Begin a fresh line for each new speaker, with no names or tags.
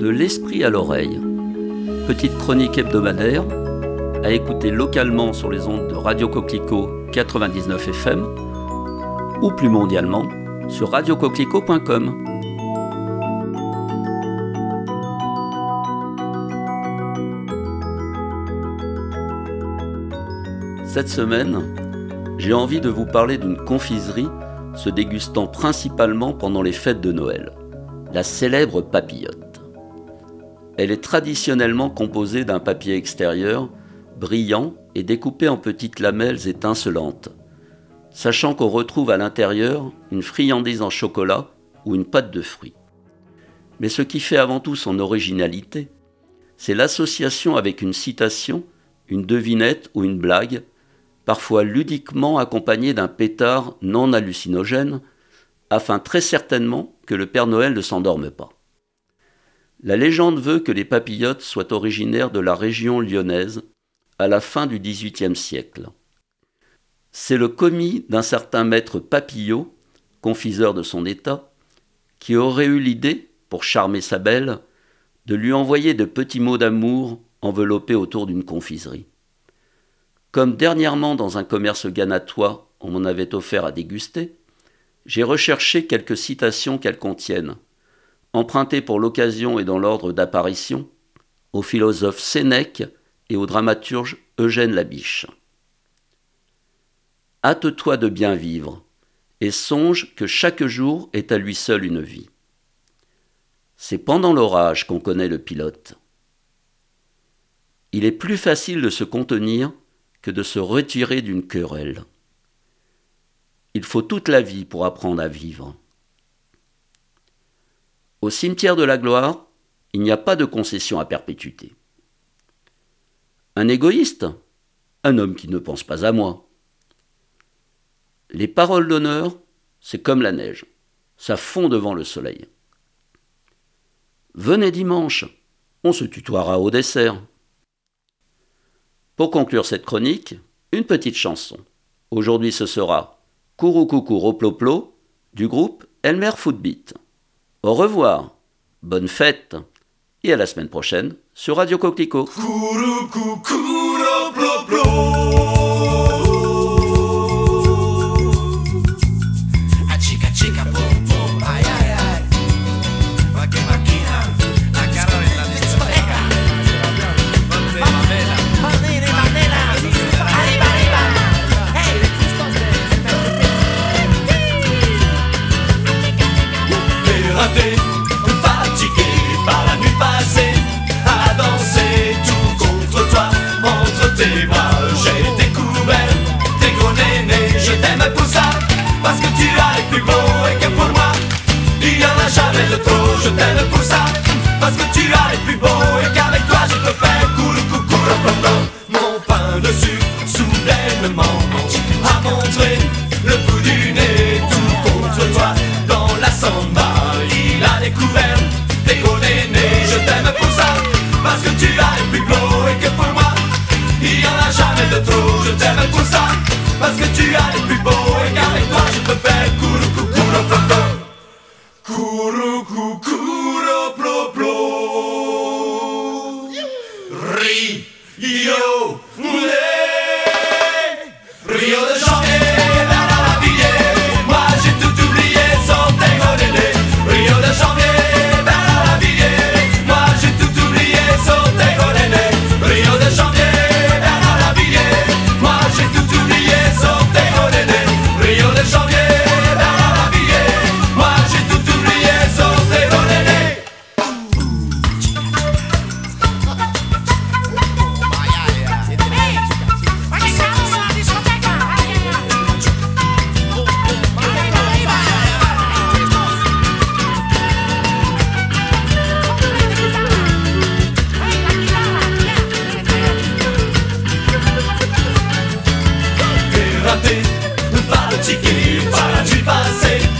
De l'esprit à l'oreille. Petite chronique hebdomadaire à écouter localement sur les ondes de Radio Coquelicot 99 FM ou plus mondialement sur radiocoquelicot.com. Cette semaine, j'ai envie de vous parler d'une confiserie se dégustant principalement pendant les fêtes de Noël, la célèbre papillote. Elle est traditionnellement composée d'un papier extérieur brillant et découpé en petites lamelles étincelantes, sachant qu'on retrouve à l'intérieur une friandise en chocolat ou une pâte de fruits. Mais ce qui fait avant tout son originalité, c'est l'association avec une citation, une devinette ou une blague parfois ludiquement accompagné d'un pétard non hallucinogène, afin très certainement que le Père Noël ne s'endorme pas. La légende veut que les papillotes soient originaires de la région lyonnaise à la fin du XVIIIe siècle. C'est le commis d'un certain maître Papillot, confiseur de son état, qui aurait eu l'idée, pour charmer sa belle, de lui envoyer de petits mots d'amour enveloppés autour d'une confiserie. Comme dernièrement dans un commerce ganatois on m'en avait offert à déguster, j'ai recherché quelques citations qu'elles contiennent, empruntées pour l'occasion et dans l'ordre d'apparition au philosophe Sénèque et au dramaturge Eugène Labiche. Hâte-toi de bien vivre, et songe que chaque jour est à lui seul une vie. C'est pendant l'orage qu'on connaît le pilote. Il est plus facile de se contenir que de se retirer d'une querelle. Il faut toute la vie pour apprendre à vivre. Au cimetière de la gloire, il n'y a pas de concession à perpétuité. Un égoïste Un homme qui ne pense pas à moi. Les paroles d'honneur, c'est comme la neige, ça fond devant le soleil. Venez dimanche, on se tutoiera au dessert. Pour conclure cette chronique, une petite chanson. Aujourd'hui ce sera Kourou Coucou Roploplo du groupe Elmer Footbeat. Au revoir, bonne fête et à la semaine prochaine sur Radio Coquelicot.
Parce que tu as les plus beaux et qu'avec toi je peux faire blow, blow, blow. Ring. para de que para de fazer.